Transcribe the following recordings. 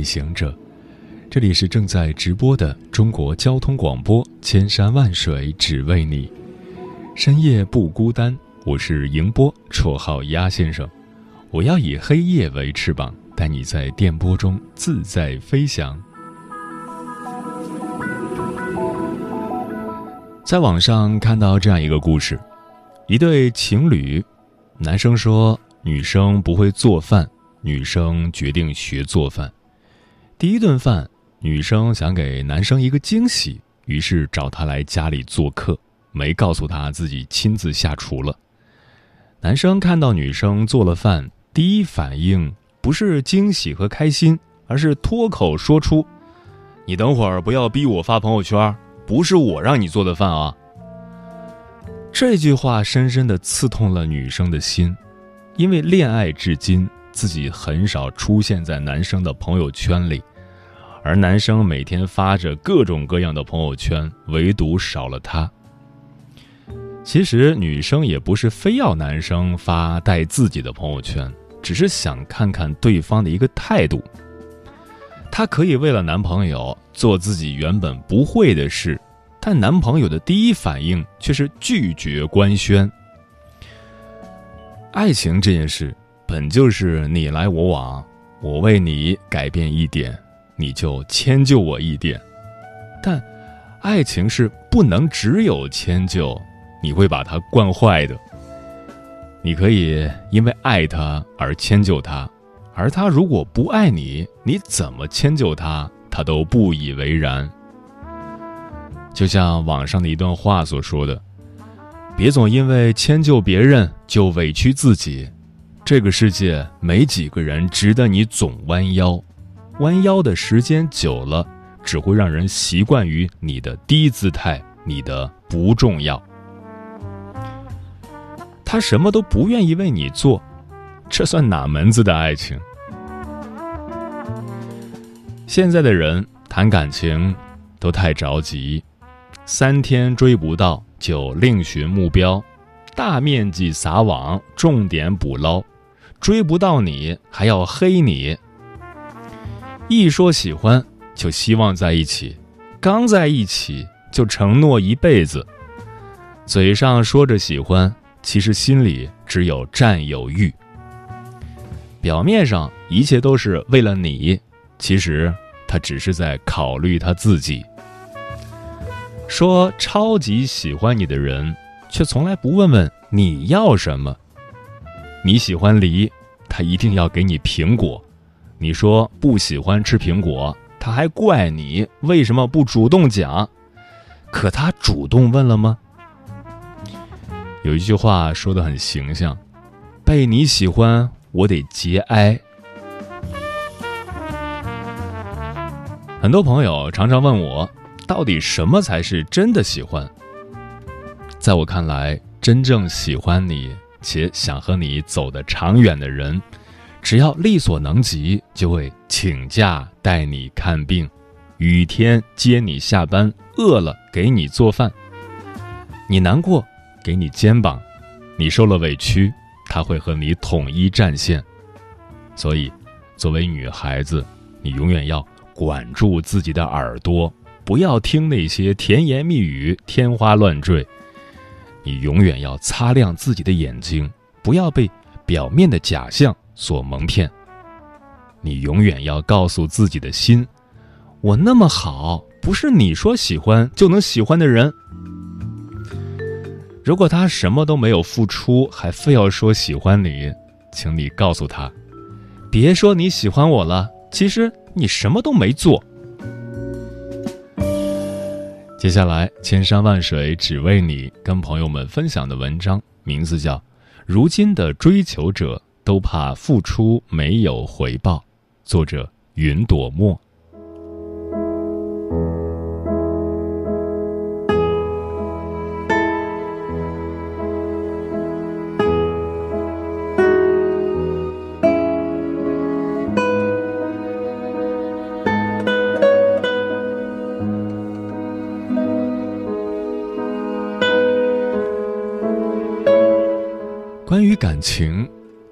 旅行者，这里是正在直播的中国交通广播，千山万水只为你，深夜不孤单。我是迎波，绰号鸭先生。我要以黑夜为翅膀，带你在电波中自在飞翔。在网上看到这样一个故事：一对情侣，男生说女生不会做饭。女生决定学做饭。第一顿饭，女生想给男生一个惊喜，于是找他来家里做客，没告诉他自己亲自下厨了。男生看到女生做了饭，第一反应不是惊喜和开心，而是脱口说出：“你等会儿不要逼我发朋友圈，不是我让你做的饭啊。”这句话深深的刺痛了女生的心，因为恋爱至今。自己很少出现在男生的朋友圈里，而男生每天发着各种各样的朋友圈，唯独少了他。其实女生也不是非要男生发带自己的朋友圈，只是想看看对方的一个态度。她可以为了男朋友做自己原本不会的事，但男朋友的第一反应却是拒绝官宣。爱情这件事。本就是你来我往，我为你改变一点，你就迁就我一点。但，爱情是不能只有迁就，你会把它惯坏的。你可以因为爱他而迁就他，而他如果不爱你，你怎么迁就他，他都不以为然。就像网上的一段话所说的：“别总因为迁就别人就委屈自己。”这个世界没几个人值得你总弯腰，弯腰的时间久了，只会让人习惯于你的低姿态，你的不重要。他什么都不愿意为你做，这算哪门子的爱情？现在的人谈感情都太着急，三天追不到就另寻目标，大面积撒网，重点捕捞。追不到你还要黑你，一说喜欢就希望在一起，刚在一起就承诺一辈子。嘴上说着喜欢，其实心里只有占有欲。表面上一切都是为了你，其实他只是在考虑他自己。说超级喜欢你的人，却从来不问问你要什么。你喜欢梨，他一定要给你苹果；你说不喜欢吃苹果，他还怪你为什么不主动讲。可他主动问了吗？有一句话说的很形象：“被你喜欢，我得节哀。”很多朋友常常问我，到底什么才是真的喜欢？在我看来，真正喜欢你。且想和你走得长远的人，只要力所能及，就会请假带你看病，雨天接你下班，饿了给你做饭。你难过，给你肩膀；你受了委屈，他会和你统一战线。所以，作为女孩子，你永远要管住自己的耳朵，不要听那些甜言蜜语、天花乱坠。你永远要擦亮自己的眼睛，不要被表面的假象所蒙骗。你永远要告诉自己的心：我那么好，不是你说喜欢就能喜欢的人。如果他什么都没有付出，还非要说喜欢你，请你告诉他，别说你喜欢我了，其实你什么都没做。接下来，千山万水只为你，跟朋友们分享的文章名字叫《如今的追求者都怕付出没有回报。作者云朵墨。关于感情，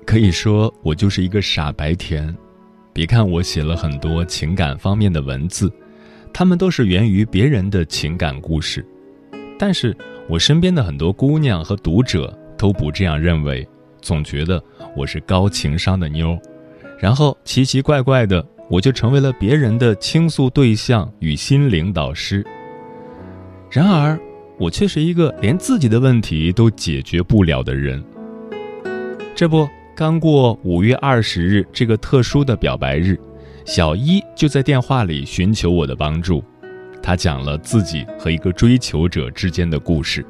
可以说我就是一个傻白甜。别看我写了很多情感方面的文字，他们都是源于别人的情感故事。但是我身边的很多姑娘和读者都不这样认为，总觉得我是高情商的妞，然后奇奇怪怪的，我就成为了别人的倾诉对象与心灵导师。然而，我却是一个连自己的问题都解决不了的人。这不，刚过五月二十日这个特殊的表白日，小一就在电话里寻求我的帮助。他讲了自己和一个追求者之间的故事。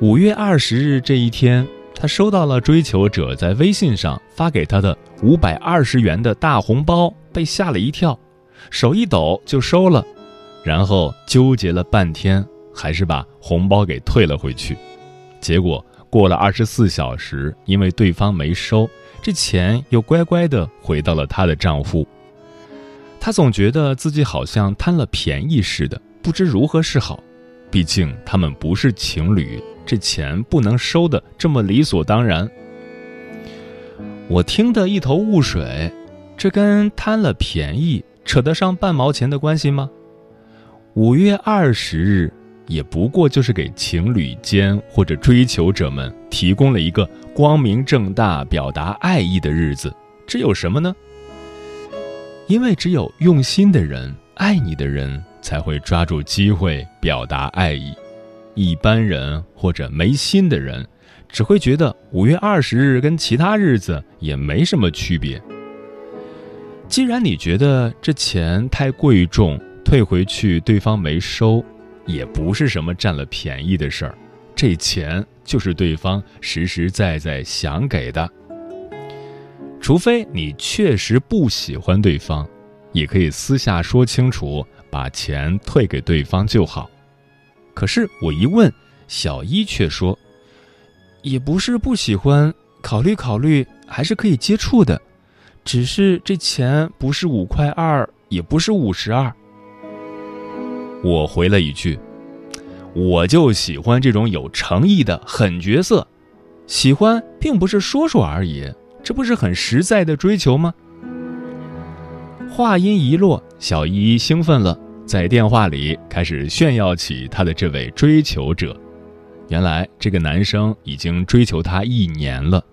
五月二十日这一天，他收到了追求者在微信上发给他的五百二十元的大红包，被吓了一跳，手一抖就收了，然后纠结了半天，还是把红包给退了回去。结果。过了二十四小时，因为对方没收，这钱又乖乖的回到了他的账户。他总觉得自己好像贪了便宜似的，不知如何是好。毕竟他们不是情侣，这钱不能收的这么理所当然。我听得一头雾水，这跟贪了便宜扯得上半毛钱的关系吗？五月二十日。也不过就是给情侣间或者追求者们提供了一个光明正大表达爱意的日子，这有什么呢？因为只有用心的人、爱你的人才会抓住机会表达爱意，一般人或者没心的人，只会觉得五月二十日跟其他日子也没什么区别。既然你觉得这钱太贵重，退回去对方没收。也不是什么占了便宜的事儿，这钱就是对方实实在在想给的。除非你确实不喜欢对方，也可以私下说清楚，把钱退给对方就好。可是我一问，小一却说，也不是不喜欢，考虑考虑还是可以接触的，只是这钱不是五块二，也不是五十二。我回了一句：“我就喜欢这种有诚意的狠角色，喜欢并不是说说而已，这不是很实在的追求吗？”话音一落，小依依兴奋了，在电话里开始炫耀起她的这位追求者。原来这个男生已经追求她一年了，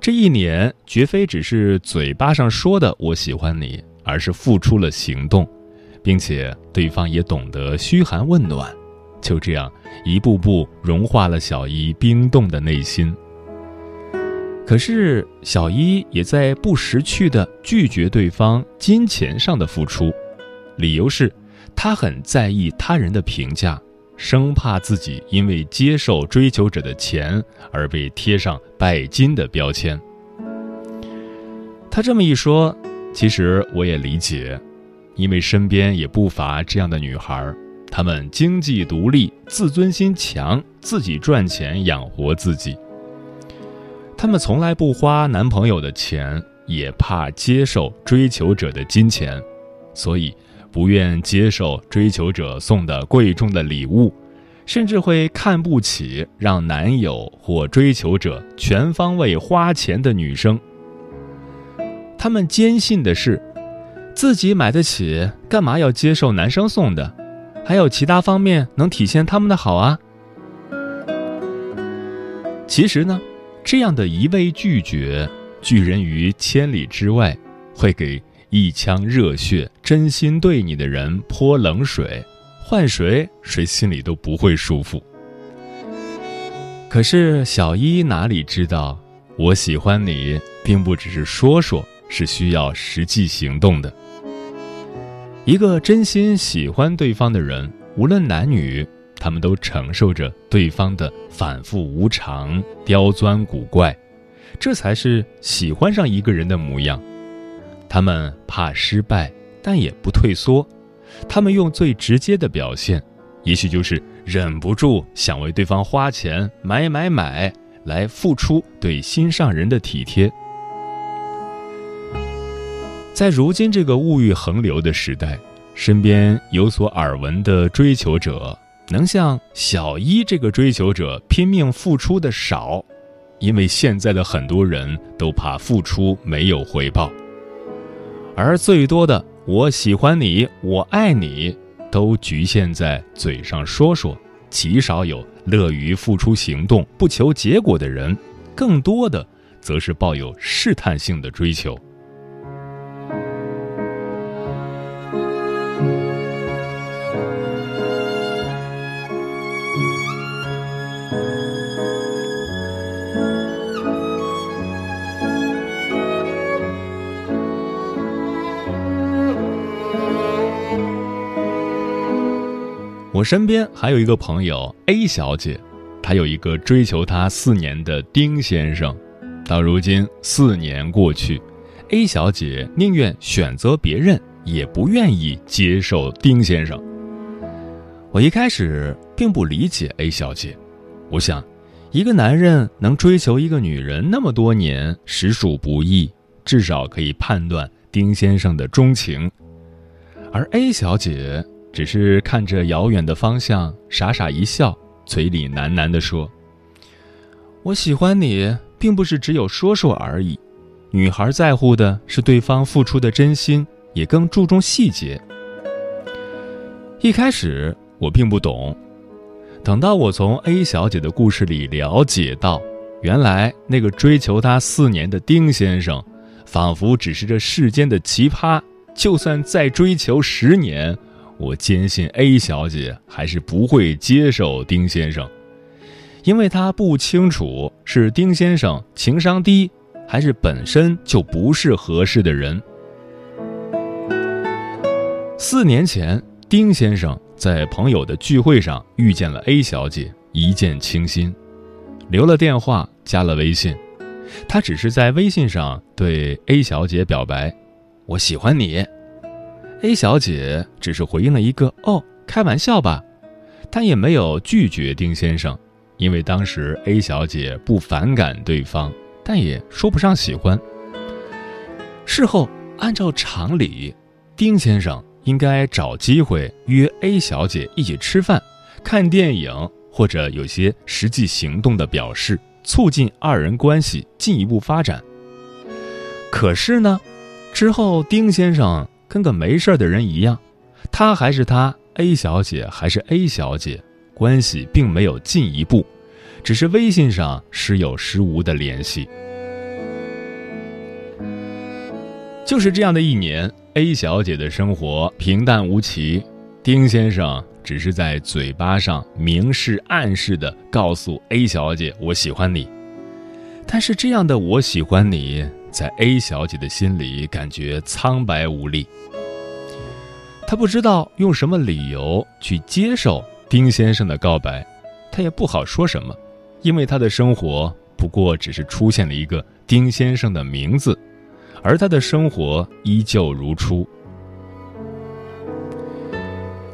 这一年绝非只是嘴巴上说的“我喜欢你”，而是付出了行动。并且对方也懂得嘘寒问暖，就这样一步步融化了小一冰冻的内心。可是小一也在不识趣的拒绝对方金钱上的付出，理由是，他很在意他人的评价，生怕自己因为接受追求者的钱而被贴上拜金的标签。他这么一说，其实我也理解。因为身边也不乏这样的女孩，她们经济独立、自尊心强，自己赚钱养活自己。她们从来不花男朋友的钱，也怕接受追求者的金钱，所以不愿接受追求者送的贵重的礼物，甚至会看不起让男友或追求者全方位花钱的女生。她们坚信的是。自己买得起，干嘛要接受男生送的？还有其他方面能体现他们的好啊？其实呢，这样的一味拒绝，拒人于千里之外，会给一腔热血、真心对你的人泼冷水，换谁谁心里都不会舒服。可是小一哪里知道，我喜欢你，并不只是说说，是需要实际行动的。一个真心喜欢对方的人，无论男女，他们都承受着对方的反复无常、刁钻古怪，这才是喜欢上一个人的模样。他们怕失败，但也不退缩。他们用最直接的表现，也许就是忍不住想为对方花钱买买买，来付出对心上人的体贴。在如今这个物欲横流的时代，身边有所耳闻的追求者，能像小一这个追求者拼命付出的少，因为现在的很多人都怕付出没有回报，而最多的。我喜欢你，我爱你，都局限在嘴上说说，极少有乐于付出行动、不求结果的人，更多的则是抱有试探性的追求。我身边还有一个朋友 A 小姐，她有一个追求她四年的丁先生。到如今四年过去，A 小姐宁愿选择别人，也不愿意接受丁先生。我一开始并不理解 A 小姐，我想，一个男人能追求一个女人那么多年，实属不易，至少可以判断丁先生的钟情，而 A 小姐。只是看着遥远的方向，傻傻一笑，嘴里喃喃地说：“我喜欢你，并不是只有说说而已。女孩在乎的是对方付出的真心，也更注重细节。”一开始我并不懂，等到我从 A 小姐的故事里了解到，原来那个追求她四年的丁先生，仿佛只是这世间的奇葩，就算再追求十年。我坚信 A 小姐还是不会接受丁先生，因为她不清楚是丁先生情商低，还是本身就不是合适的人。四年前，丁先生在朋友的聚会上遇见了 A 小姐，一见倾心，留了电话，加了微信。他只是在微信上对 A 小姐表白：“我喜欢你。” A 小姐只是回应了一个“哦，开玩笑吧”，她也没有拒绝丁先生，因为当时 A 小姐不反感对方，但也说不上喜欢。事后，按照常理，丁先生应该找机会约 A 小姐一起吃饭、看电影，或者有些实际行动的表示，促进二人关系进一步发展。可是呢，之后丁先生。跟个没事的人一样，他还是他，A 小姐还是 A 小姐，关系并没有进一步，只是微信上时有时无的联系。就是这样的一年，A 小姐的生活平淡无奇，丁先生只是在嘴巴上明示暗示的告诉 A 小姐：“我喜欢你。”但是这样的“我喜欢你”。在 A 小姐的心里，感觉苍白无力。她不知道用什么理由去接受丁先生的告白，她也不好说什么，因为她的生活不过只是出现了一个丁先生的名字，而她的生活依旧如初。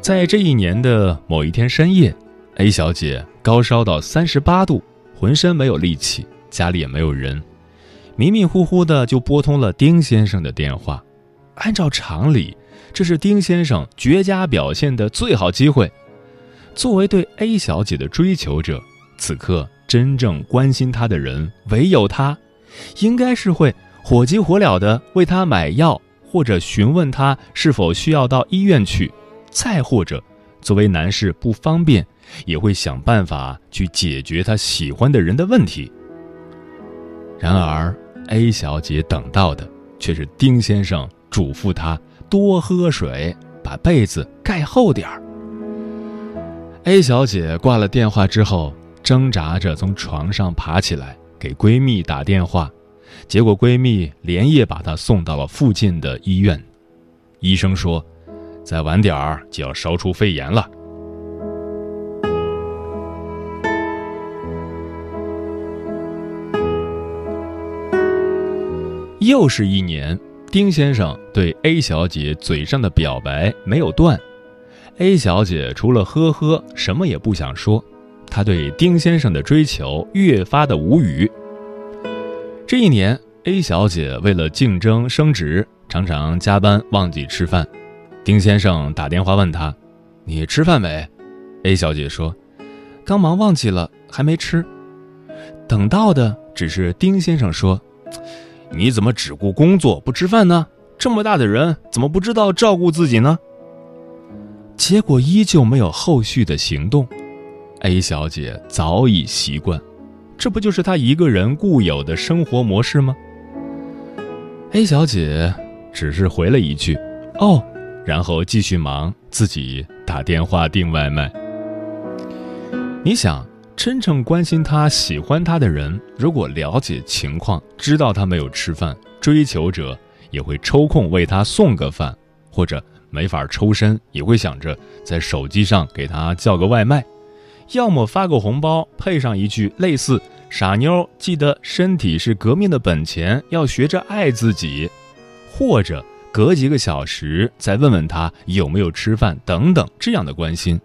在这一年的某一天深夜，A 小姐高烧到三十八度，浑身没有力气，家里也没有人。迷迷糊糊的就拨通了丁先生的电话，按照常理，这是丁先生绝佳表现的最好机会。作为对 A 小姐的追求者，此刻真正关心她的人唯有他，应该是会火急火燎的为她买药，或者询问她是否需要到医院去，再或者，作为男士不方便，也会想办法去解决他喜欢的人的问题。然而。A 小姐等到的却是丁先生嘱咐她多喝水，把被子盖厚点儿。A 小姐挂了电话之后，挣扎着从床上爬起来，给闺蜜打电话，结果闺蜜连夜把她送到了附近的医院。医生说，再晚点儿就要烧出肺炎了。又是一年，丁先生对 A 小姐嘴上的表白没有断，A 小姐除了呵呵，什么也不想说。她对丁先生的追求越发的无语。这一年，A 小姐为了竞争升职，常常加班忘记吃饭。丁先生打电话问她：“你吃饭没？”A 小姐说：“刚忙忘记了，还没吃。”等到的只是丁先生说。你怎么只顾工作不吃饭呢？这么大的人，怎么不知道照顾自己呢？结果依旧没有后续的行动。A 小姐早已习惯，这不就是她一个人固有的生活模式吗？A 小姐只是回了一句“哦”，然后继续忙自己打电话订外卖。你想？真正关心他、喜欢他的人，如果了解情况，知道他没有吃饭，追求者也会抽空为他送个饭，或者没法抽身，也会想着在手机上给他叫个外卖，要么发个红包，配上一句类似“傻妞，记得身体是革命的本钱，要学着爱自己”，或者隔几个小时再问问他有没有吃饭等等这样的关心。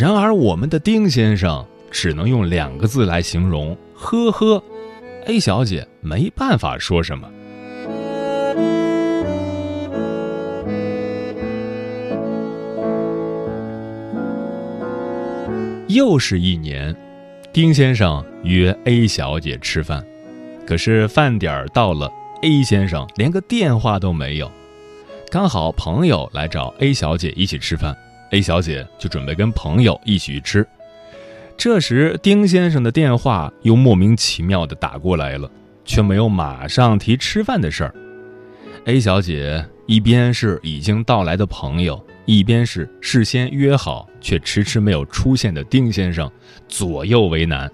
然而，我们的丁先生只能用两个字来形容：呵呵。A 小姐没办法说什么。又是一年，丁先生约 A 小姐吃饭，可是饭点儿到了，A 先生连个电话都没有。刚好朋友来找 A 小姐一起吃饭。A 小姐就准备跟朋友一起去吃，这时丁先生的电话又莫名其妙的打过来了，却没有马上提吃饭的事儿。A 小姐一边是已经到来的朋友，一边是事先约好却迟迟没有出现的丁先生，左右为难。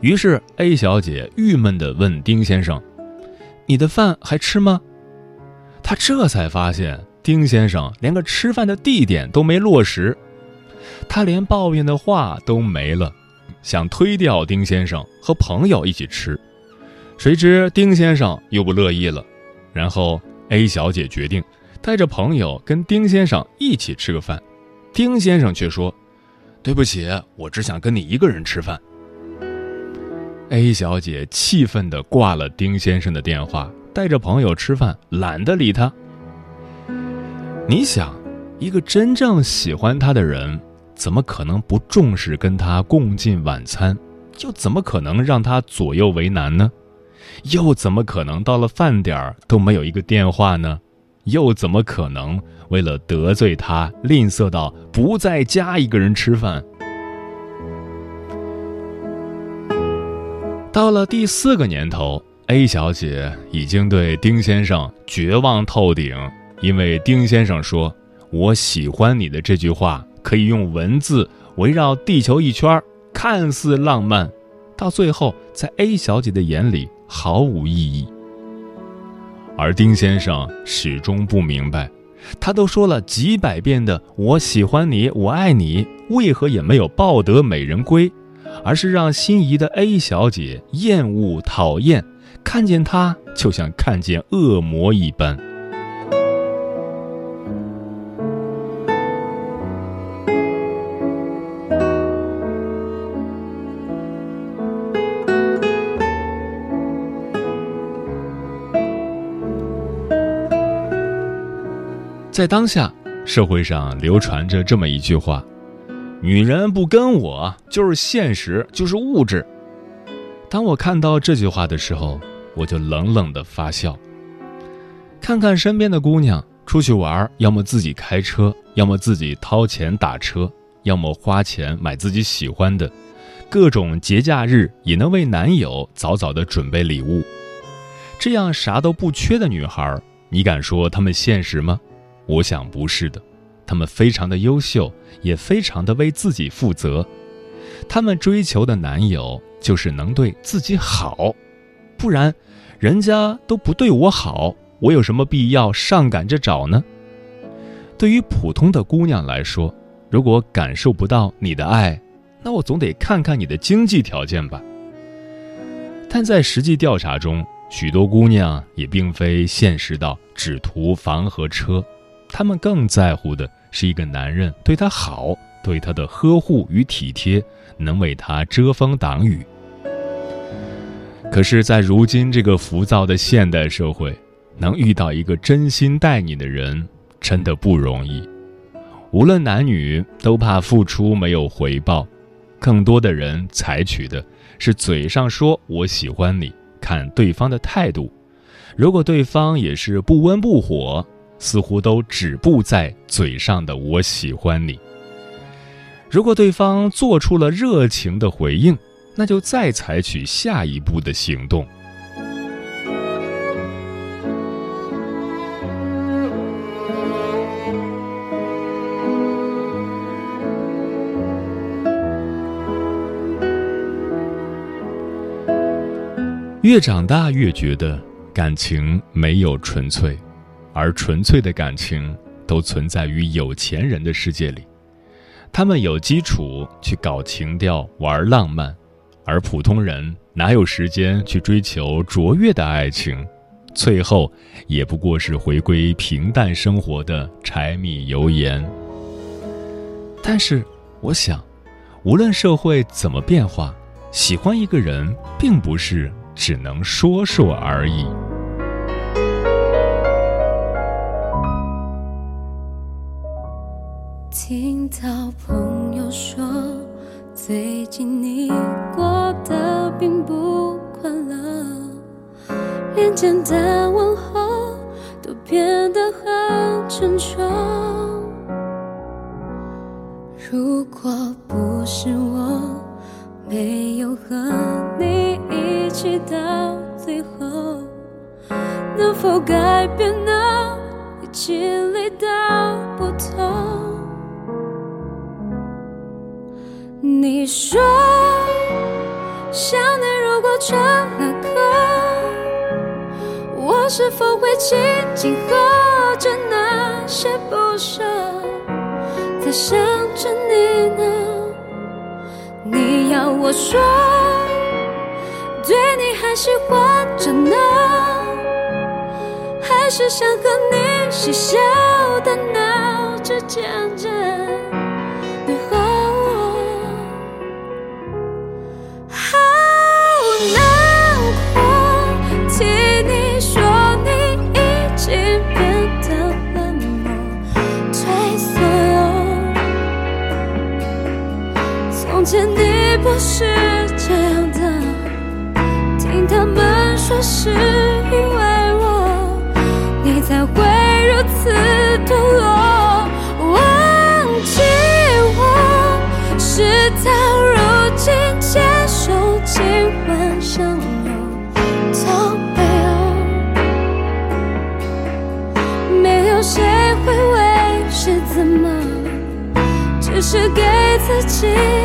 于是 A 小姐郁闷地问丁先生：“你的饭还吃吗？”他这才发现。丁先生连个吃饭的地点都没落实，他连抱怨的话都没了，想推掉丁先生和朋友一起吃，谁知丁先生又不乐意了，然后 A 小姐决定带着朋友跟丁先生一起吃个饭，丁先生却说：“对不起，我只想跟你一个人吃饭。”A 小姐气愤地挂了丁先生的电话，带着朋友吃饭，懒得理他。你想，一个真正喜欢他的人，怎么可能不重视跟他共进晚餐？又怎么可能让他左右为难呢？又怎么可能到了饭点儿都没有一个电话呢？又怎么可能为了得罪他，吝啬到不在家一个人吃饭？到了第四个年头，A 小姐已经对丁先生绝望透顶。因为丁先生说：“我喜欢你的这句话可以用文字围绕地球一圈，看似浪漫，到最后在 A 小姐的眼里毫无意义。”而丁先生始终不明白，他都说了几百遍的“我喜欢你，我爱你”，为何也没有抱得美人归，而是让心仪的 A 小姐厌恶、讨厌，看见他就像看见恶魔一般。在当下，社会上流传着这么一句话：“女人不跟我，就是现实，就是物质。”当我看到这句话的时候，我就冷冷的发笑。看看身边的姑娘出去玩，要么自己开车，要么自己掏钱打车，要么花钱买自己喜欢的，各种节假日也能为男友早早的准备礼物。这样啥都不缺的女孩，你敢说她们现实吗？我想不是的，他们非常的优秀，也非常的为自己负责。他们追求的男友就是能对自己好，不然，人家都不对我好，我有什么必要上赶着找呢？对于普通的姑娘来说，如果感受不到你的爱，那我总得看看你的经济条件吧。但在实际调查中，许多姑娘也并非现实到只图房和车，他们更在乎的是一个男人对她好，对她的呵护与体贴，能为她遮风挡雨。可是，在如今这个浮躁的现代社会，能遇到一个真心待你的人，真的不容易。无论男女，都怕付出没有回报，更多的人采取的是嘴上说我喜欢你，看对方的态度。如果对方也是不温不火，似乎都止步在嘴上的我喜欢你。如果对方做出了热情的回应，那就再采取下一步的行动。越长大越觉得感情没有纯粹，而纯粹的感情都存在于有钱人的世界里，他们有基础去搞情调、玩浪漫。而普通人哪有时间去追求卓越的爱情？最后也不过是回归平淡生活的柴米油盐。但是，我想，无论社会怎么变化，喜欢一个人并不是只能说说而已。听到朋友说。最近你过得并不快乐，连简单问候都变得很沉重。如果不是我没有和你一起到最后，能否改变呢？你经历到不同。你说想念如果成了歌，我是否会轻轻和着那些不舍，在想着你呢？你要我说，对你还喜欢着呢，还是想和你嬉笑的闹着天真？是给自己。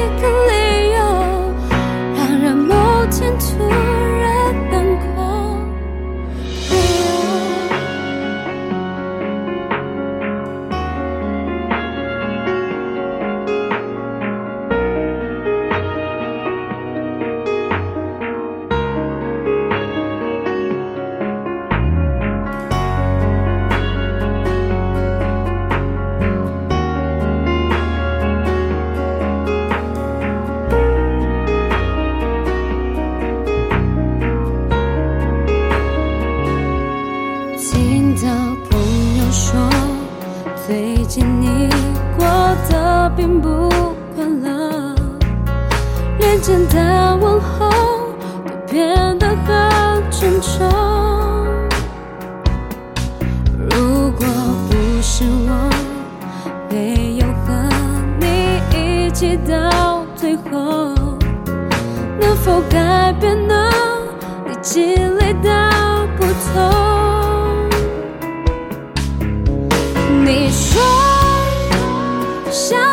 你说想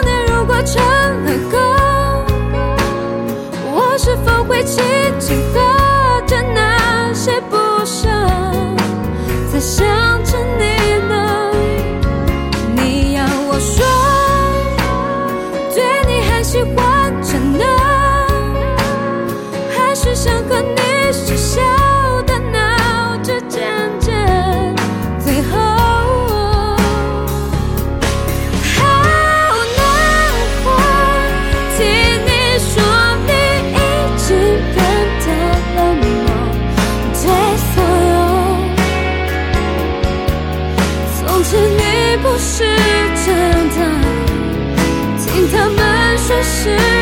是